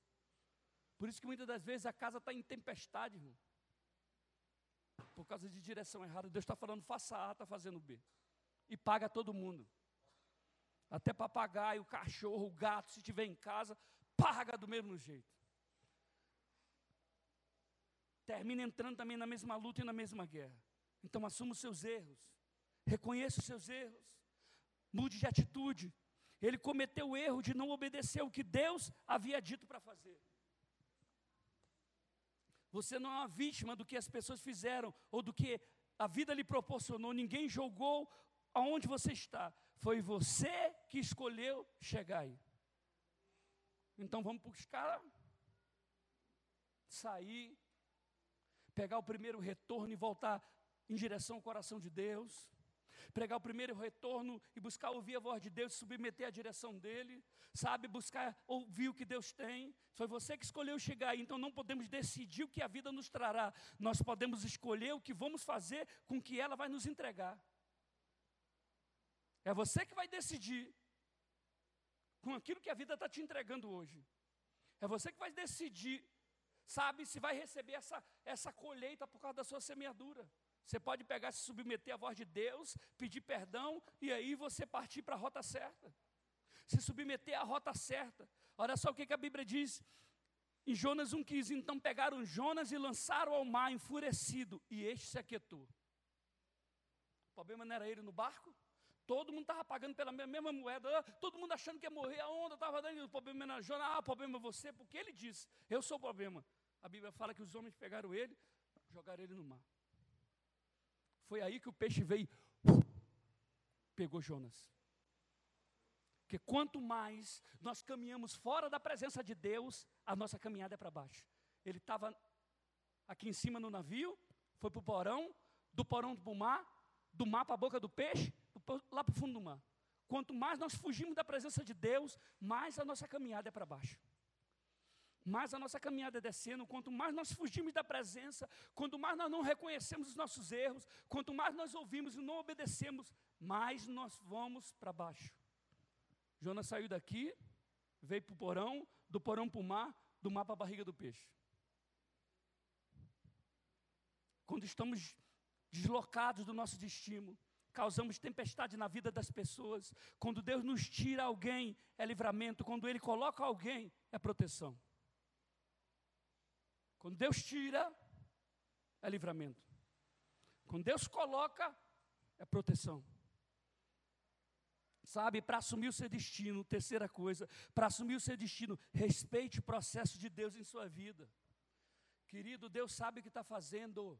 Por isso que muitas das vezes a casa está em tempestade, irmão. Por causa de direção errada. Deus está falando, faça A, está fazendo B. E paga todo mundo. Até papagaio, cachorro, gato, se estiver em casa, paga do mesmo jeito. Termina entrando também na mesma luta e na mesma guerra. Então assuma os seus erros. Reconheça os seus erros. Mude de atitude. Ele cometeu o erro de não obedecer o que Deus havia dito para fazer. Você não é uma vítima do que as pessoas fizeram ou do que a vida lhe proporcionou. Ninguém jogou aonde você está. Foi você que escolheu chegar aí. Então vamos buscar sair, pegar o primeiro retorno e voltar em direção ao coração de Deus pregar o primeiro retorno e buscar ouvir a voz de Deus, submeter à direção dele, sabe, buscar ouvir o que Deus tem. Foi você que escolheu chegar aí, então não podemos decidir o que a vida nos trará, nós podemos escolher o que vamos fazer com que ela vai nos entregar. É você que vai decidir com aquilo que a vida está te entregando hoje. É você que vai decidir, sabe, se vai receber essa, essa colheita por causa da sua semeadura. Você pode pegar, se submeter à voz de Deus, pedir perdão e aí você partir para a rota certa. Se submeter à rota certa. Olha só o que, que a Bíblia diz em Jonas 1,15: Então pegaram Jonas e lançaram ao mar enfurecido, e este se aquietou. O problema não era ele no barco? Todo mundo estava pagando pela mesma moeda, ah, todo mundo achando que ia morrer, a onda estava dando, o problema era Jonas, ah, o problema é você, porque ele disse, eu sou o problema. A Bíblia fala que os homens pegaram ele, jogaram ele no mar. Foi aí que o peixe veio, pegou Jonas. Porque quanto mais nós caminhamos fora da presença de Deus, a nossa caminhada é para baixo. Ele estava aqui em cima no navio, foi para o porão, do porão para o mar, do mar para a boca do peixe, lá para o fundo do mar. Quanto mais nós fugimos da presença de Deus, mais a nossa caminhada é para baixo mais a nossa caminhada é descendo, quanto mais nós fugimos da presença, quanto mais nós não reconhecemos os nossos erros, quanto mais nós ouvimos e não obedecemos, mais nós vamos para baixo. Jonas saiu daqui, veio para o porão, do porão para o mar, do mar para a barriga do peixe. Quando estamos deslocados do nosso destino, causamos tempestade na vida das pessoas. Quando Deus nos tira alguém, é livramento. Quando Ele coloca alguém, é proteção. Quando Deus tira, é livramento. Quando Deus coloca, é proteção. Sabe, para assumir o seu destino, terceira coisa, para assumir o seu destino, respeite o processo de Deus em sua vida. Querido, Deus sabe o que está fazendo,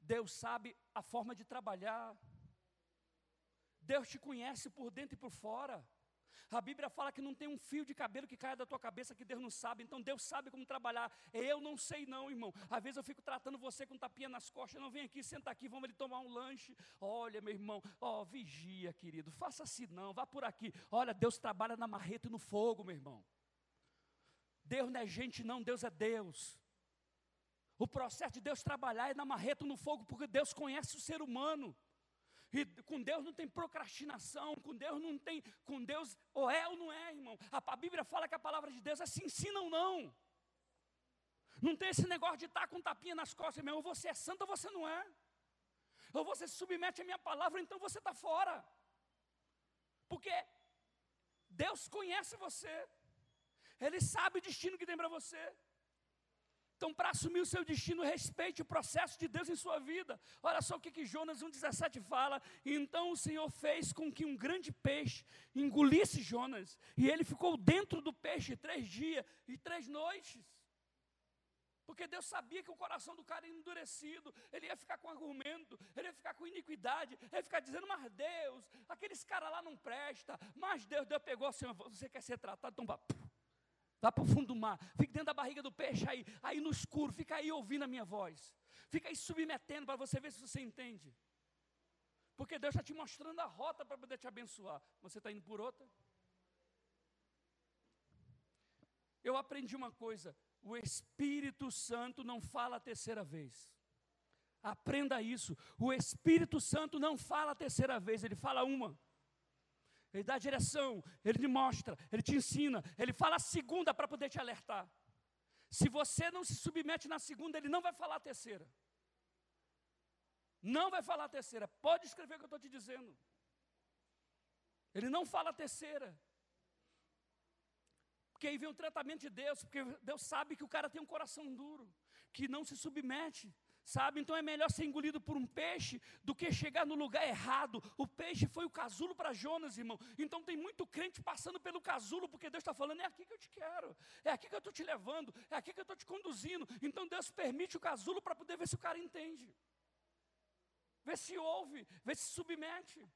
Deus sabe a forma de trabalhar, Deus te conhece por dentro e por fora. A Bíblia fala que não tem um fio de cabelo que caia da tua cabeça que Deus não sabe. Então Deus sabe como trabalhar. Eu não sei não, irmão. Às vezes eu fico tratando você com tapinha nas costas. Não vem aqui, senta aqui, vamos ali tomar um lanche. Olha, meu irmão, ó, oh, vigia, querido. Faça assim não, vá por aqui. Olha, Deus trabalha na marreta e no fogo, meu irmão. Deus não é gente não, Deus é Deus. O processo de Deus trabalhar é na marreta no fogo, porque Deus conhece o ser humano. E com Deus não tem procrastinação, com Deus não tem, com Deus ou é ou não é, irmão. A, a Bíblia fala que a palavra de Deus é se ensina ou não. Não tem esse negócio de estar com tapinha nas costas, irmão. Ou você é santo ou você não é. Ou você se submete à minha palavra, então você está fora. Porque Deus conhece você. Ele sabe o destino que tem para você. Então, para assumir o seu destino, respeite o processo de Deus em sua vida. Olha só o que, que Jonas 1,17 fala. Então o Senhor fez com que um grande peixe engolisse Jonas. E ele ficou dentro do peixe três dias e três noites. Porque Deus sabia que o coração do cara ia endurecido, ele ia ficar com argumento, ele ia ficar com iniquidade, ele ia ficar dizendo, mas Deus, aqueles caras lá não presta, mas Deus, Deus pegou assim, você quer ser tratado, então vá, para o fundo do mar, fique dentro da barriga do peixe aí, aí no escuro, fica aí ouvindo a minha voz. Fica aí submetendo para você ver se você entende. Porque Deus está te mostrando a rota para poder te abençoar. Você está indo por outra? Eu aprendi uma coisa: o Espírito Santo não fala a terceira vez. Aprenda isso. O Espírito Santo não fala a terceira vez, ele fala uma. Ele dá direção, ele te mostra, ele te ensina, ele fala a segunda para poder te alertar. Se você não se submete na segunda, ele não vai falar a terceira. Não vai falar a terceira. Pode escrever o que eu estou te dizendo. Ele não fala a terceira. Porque aí vem o tratamento de Deus, porque Deus sabe que o cara tem um coração duro, que não se submete. Sabe? Então é melhor ser engolido por um peixe do que chegar no lugar errado. O peixe foi o casulo para Jonas, irmão. Então tem muito crente passando pelo casulo, porque Deus está falando: é aqui que eu te quero, é aqui que eu estou te levando, é aqui que eu estou te conduzindo. Então Deus permite o casulo para poder ver se o cara entende, ver se ouve, ver se submete.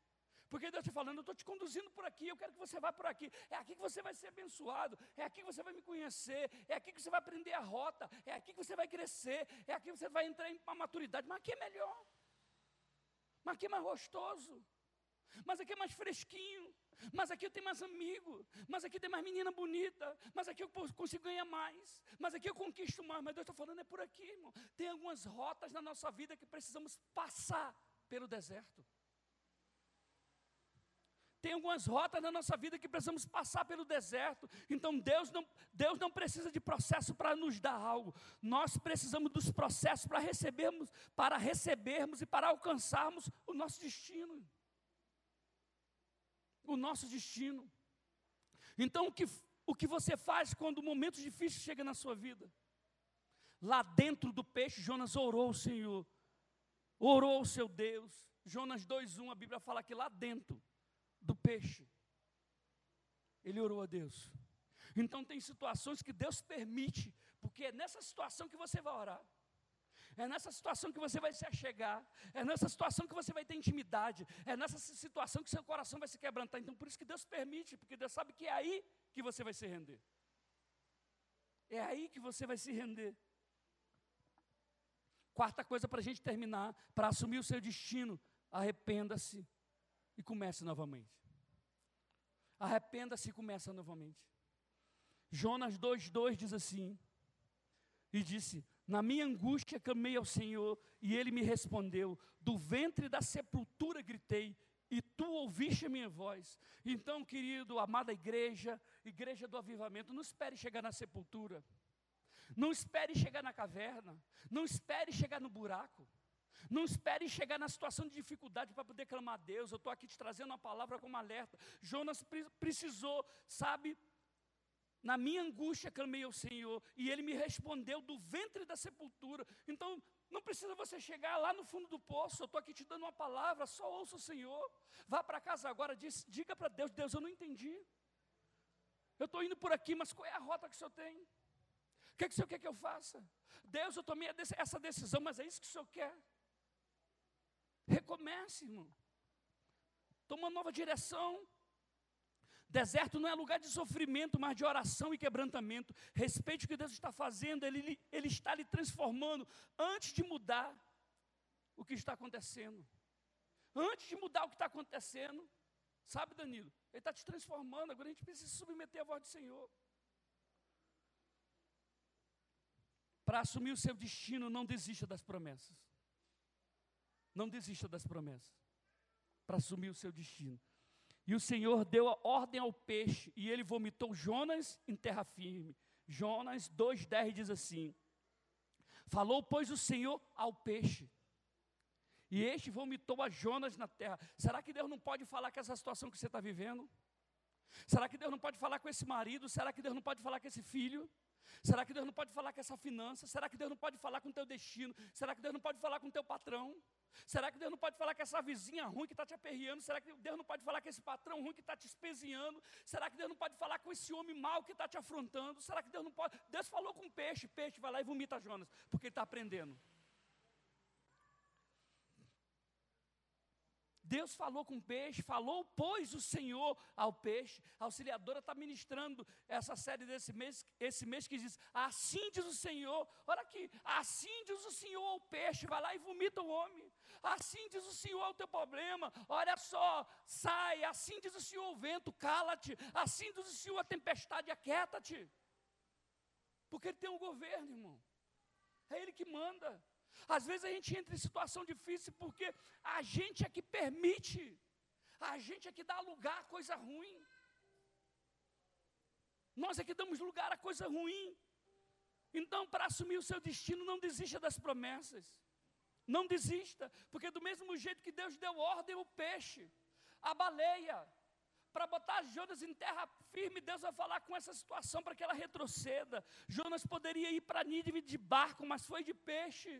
Porque Deus está falando, eu estou te conduzindo por aqui, eu quero que você vá por aqui. É aqui que você vai ser abençoado, é aqui que você vai me conhecer, é aqui que você vai aprender a rota, é aqui que você vai crescer, é aqui que você vai entrar em uma maturidade. Mas aqui é melhor, mas aqui é mais gostoso, mas aqui é mais fresquinho, mas aqui eu tenho mais amigo, mas aqui tem mais menina bonita, mas aqui eu consigo ganhar mais, mas aqui eu conquisto mais. Mas Deus está falando, é por aqui, irmão. Tem algumas rotas na nossa vida que precisamos passar pelo deserto. Tem algumas rotas na nossa vida que precisamos passar pelo deserto. Então Deus não, Deus não precisa de processo para nos dar algo. Nós precisamos dos processos para recebermos, para recebermos e para alcançarmos o nosso destino. O nosso destino. Então o que, o que você faz quando momentos difíceis chegam na sua vida? Lá dentro do peixe, Jonas orou ao Senhor. Orou ao seu Deus. Jonas 2:1, a Bíblia fala que lá dentro do peixe. Ele orou a Deus. Então tem situações que Deus permite, porque é nessa situação que você vai orar. É nessa situação que você vai se achegar. É nessa situação que você vai ter intimidade. É nessa situação que seu coração vai se quebrantar. Então, por isso que Deus permite, porque Deus sabe que é aí que você vai se render. É aí que você vai se render. Quarta coisa para a gente terminar, para assumir o seu destino, arrependa-se e comece novamente. Arrependa-se e começa novamente. Jonas 2,2 diz assim: E disse: Na minha angústia clamei ao Senhor, e ele me respondeu: Do ventre da sepultura gritei, e tu ouviste a minha voz. Então, querido, amada igreja, igreja do avivamento, não espere chegar na sepultura. Não espere chegar na caverna. Não espere chegar no buraco. Não espere chegar na situação de dificuldade para poder clamar a Deus. Eu estou aqui te trazendo uma palavra como alerta. Jonas precisou, sabe, Na minha angústia clamei ao Senhor e Ele me respondeu do ventre da sepultura. Então, não precisa você chegar lá no fundo do poço. Eu estou aqui te dando uma palavra, só ouça o Senhor. Vá para casa agora, diz, diga para Deus: Deus, eu não entendi. Eu estou indo por aqui, mas qual é a rota que o Senhor tem? O que, que o Senhor quer que eu faça? Deus, eu tomei essa decisão, mas é isso que o Senhor quer. Recomece, irmão. Toma uma nova direção. Deserto não é lugar de sofrimento, mas de oração e quebrantamento. Respeite o que Deus está fazendo, Ele, Ele está lhe transformando antes de mudar o que está acontecendo. Antes de mudar o que está acontecendo, sabe, Danilo? Ele está te transformando, agora a gente precisa se submeter à voz do Senhor. Para assumir o seu destino, não desista das promessas. Não desista das promessas. Para assumir o seu destino. E o Senhor deu a ordem ao peixe, e ele vomitou Jonas em terra firme. Jonas 2,10 diz assim: Falou, pois, o Senhor ao peixe, e este vomitou a Jonas na terra. Será que Deus não pode falar com essa situação que você está vivendo? Será que Deus não pode falar com esse marido? Será que Deus não pode falar com esse filho? Será que Deus não pode falar com essa finança? Será que Deus não pode falar com o teu destino? Será que Deus não pode falar com o teu patrão? Será que Deus não pode falar com essa vizinha ruim que está te aperreando? Será que Deus não pode falar com esse patrão ruim que está te espezinhando? Será que Deus não pode falar com esse homem mau que está te afrontando? Será que Deus não pode? Deus falou com peixe, peixe vai lá e vomita Jonas, porque ele está aprendendo. Deus falou com o peixe, falou, pois, o Senhor ao peixe. A auxiliadora está ministrando essa série desse mês, esse mês que diz: Assim diz o Senhor, olha aqui, assim diz o Senhor ao peixe, vai lá e vomita o homem. Assim diz o Senhor ao teu problema, olha só, sai, assim diz o Senhor ao vento, cala-te, assim diz o Senhor a tempestade, aquieta-te. Porque Ele tem um governo, irmão, é Ele que manda. Às vezes a gente entra em situação difícil porque a gente é que permite, a gente é que dá lugar a coisa ruim. Nós é que damos lugar a coisa ruim. Então, para assumir o seu destino, não desista das promessas. Não desista, porque do mesmo jeito que Deus deu ordem ao peixe, a baleia, para botar Jonas em terra firme, Deus vai falar com essa situação para que ela retroceda. Jonas poderia ir para Nínive de barco, mas foi de peixe.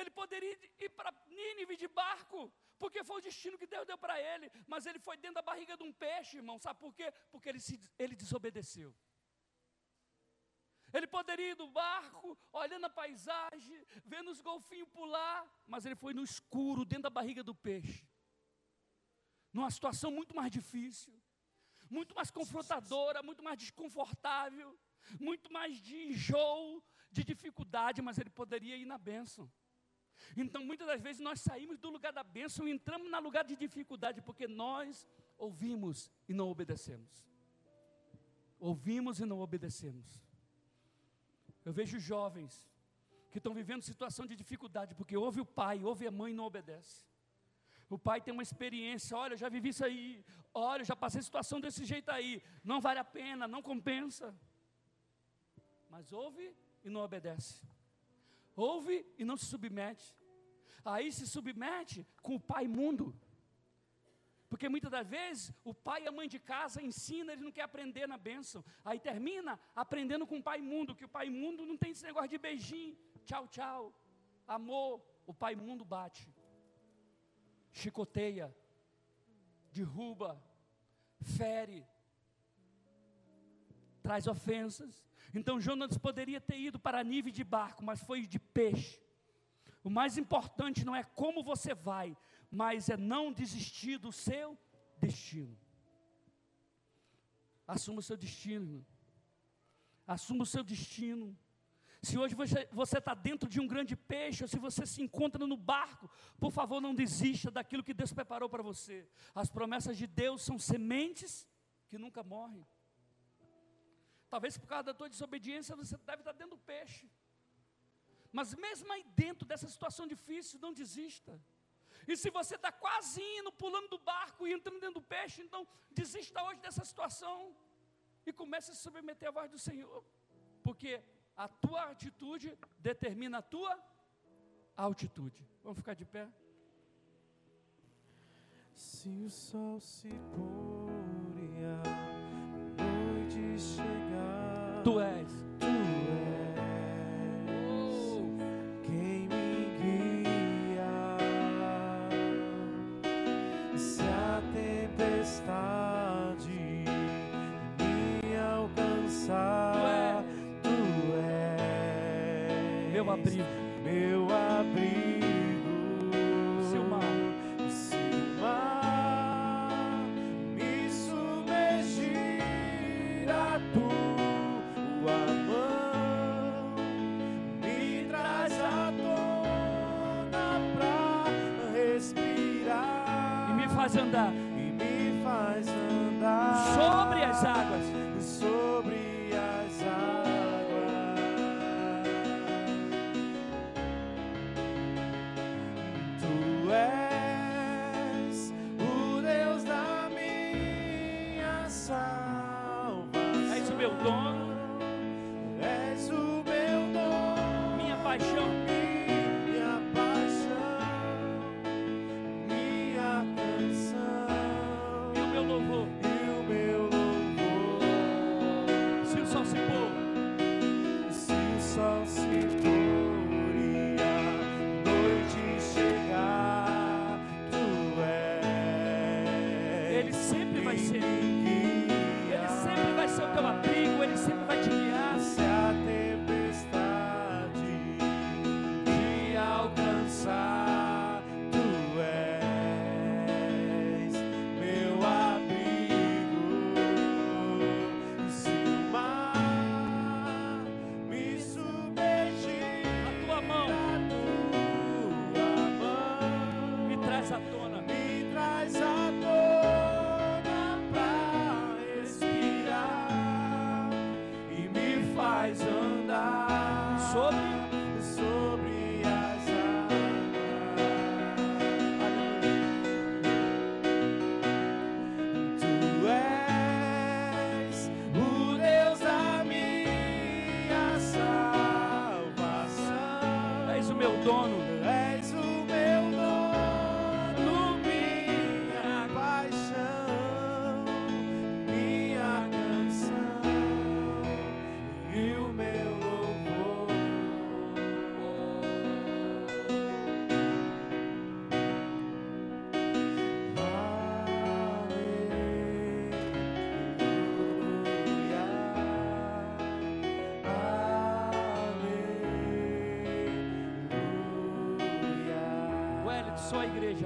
Ele poderia ir para Nínive de barco, porque foi o destino que Deus deu para ele, mas ele foi dentro da barriga de um peixe, irmão. Sabe por quê? Porque ele, se, ele desobedeceu. Ele poderia ir do barco, olhando a paisagem, vendo os golfinhos pular, mas ele foi no escuro, dentro da barriga do peixe. Numa situação muito mais difícil, muito mais confrontadora, muito mais desconfortável, muito mais de enjoo, de dificuldade, mas ele poderia ir na bênção. Então, muitas das vezes nós saímos do lugar da bênção e entramos no lugar de dificuldade, porque nós ouvimos e não obedecemos. Ouvimos e não obedecemos. Eu vejo jovens que estão vivendo situação de dificuldade, porque ouve o pai, ouve a mãe e não obedece. O pai tem uma experiência, olha, eu já vivi isso aí, olha, eu já passei situação desse jeito aí, não vale a pena, não compensa. Mas ouve e não obedece ouve e não se submete. Aí se submete com o pai mundo. Porque muitas das vezes o pai e a mãe de casa ensina, ele não quer aprender na bênção. Aí termina aprendendo com o pai mundo, que o pai mundo não tem esse negócio de beijinho, tchau, tchau, amor. O pai mundo bate, chicoteia, derruba, fere, traz ofensas. Então Jonas poderia ter ido para Nível de barco, mas foi de peixe. O mais importante não é como você vai, mas é não desistir do seu destino. Assuma o seu destino. Assuma o seu destino. Se hoje você está dentro de um grande peixe, ou se você se encontra no barco, por favor, não desista daquilo que Deus preparou para você. As promessas de Deus são sementes que nunca morrem. Talvez por causa da tua desobediência você deve estar dentro do peixe. Mas mesmo aí dentro dessa situação difícil, não desista. E se você está quase indo, pulando do barco e entrando dentro do peixe, então desista hoje dessa situação e comece a se submeter à voz do Senhor. Porque a tua atitude determina a tua altitude. Vamos ficar de pé? Se o sol se pôr Tu abrigo. meu abrigo. Se o mar Se o mar me submergir, a tua mão me traz à tona pra respirar e me faz andar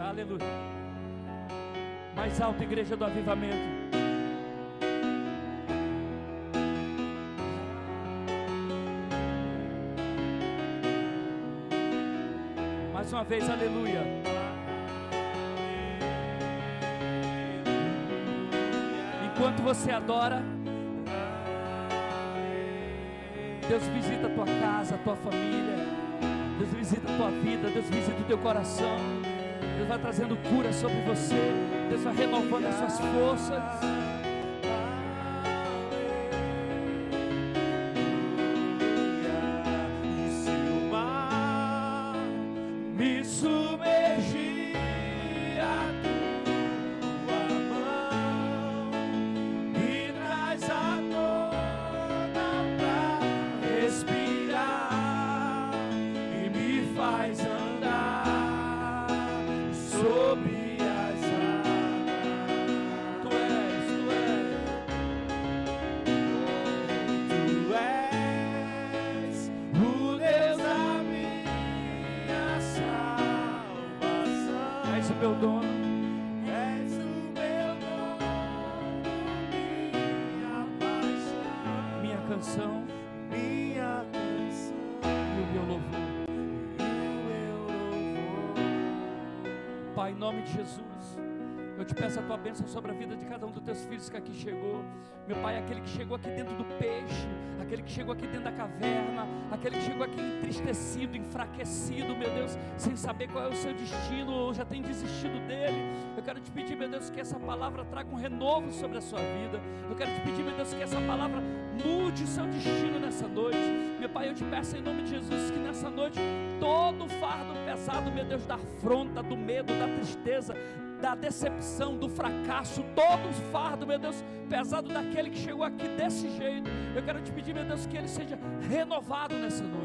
aleluia. Mais alta, igreja do avivamento. Mais uma vez, aleluia. Enquanto você adora, Deus visita a tua casa, a tua família. Deus visita a tua vida, Deus visita o teu coração. Deus vai trazendo cura sobre você. Deus vai renovando as suas forças. Nome de Jesus, te peço a tua bênção sobre a vida de cada um dos teus filhos que aqui chegou. Meu Pai, aquele que chegou aqui dentro do peixe, aquele que chegou aqui dentro da caverna, aquele que chegou aqui entristecido, enfraquecido, meu Deus, sem saber qual é o seu destino, ou já tem desistido dele. Eu quero te pedir, meu Deus, que essa palavra traga um renovo sobre a sua vida. Eu quero te pedir, meu Deus, que essa palavra mude o seu destino nessa noite. Meu Pai, eu te peço em nome de Jesus que nessa noite todo fardo pesado, meu Deus, da afronta, do medo, da tristeza, da decepção, do fracasso, todo o fardo, meu Deus, pesado daquele que chegou aqui desse jeito. Eu quero te pedir, meu Deus, que ele seja renovado nessa noite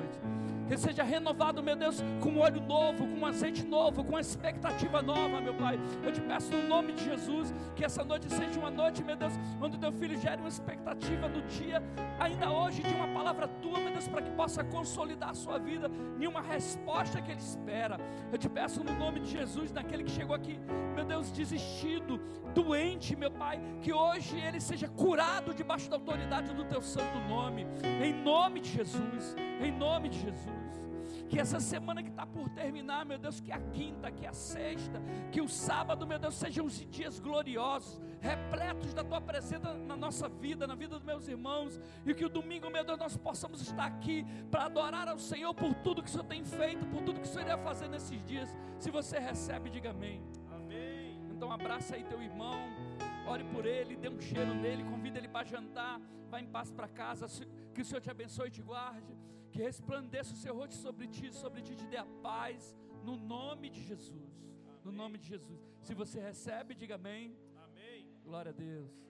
que seja renovado, meu Deus, com um olho novo, com um azeite novo, com uma expectativa nova, meu Pai. Eu te peço no nome de Jesus, que essa noite seja uma noite, meu Deus, onde teu filho gere uma expectativa no dia, ainda hoje, de uma palavra tua, meu Deus, para que possa consolidar a sua vida, em uma resposta que ele espera. Eu te peço no nome de Jesus, naquele que chegou aqui, meu Deus, desistido, doente, meu Pai, que hoje ele seja curado debaixo da autoridade do teu santo nome, em nome de Jesus, em nome de Jesus. Que essa semana que está por terminar, meu Deus, que a quinta, que a sexta, que o sábado, meu Deus, sejam os dias gloriosos, repletos da tua presença na nossa vida, na vida dos meus irmãos, e que o domingo, meu Deus, nós possamos estar aqui para adorar ao Senhor por tudo que o Senhor tem feito, por tudo que o Senhor irá fazer nesses dias. Se você recebe, diga amém. Amém. Então abraça aí teu irmão, ore por ele, dê um cheiro nele, convida ele para jantar, vá em paz para casa, que o Senhor te abençoe e te guarde que resplandeça o seu rosto sobre ti, sobre ti te dê a paz, no nome de Jesus. No nome de Jesus. Se você recebe, diga amém. Amém. Glória a Deus.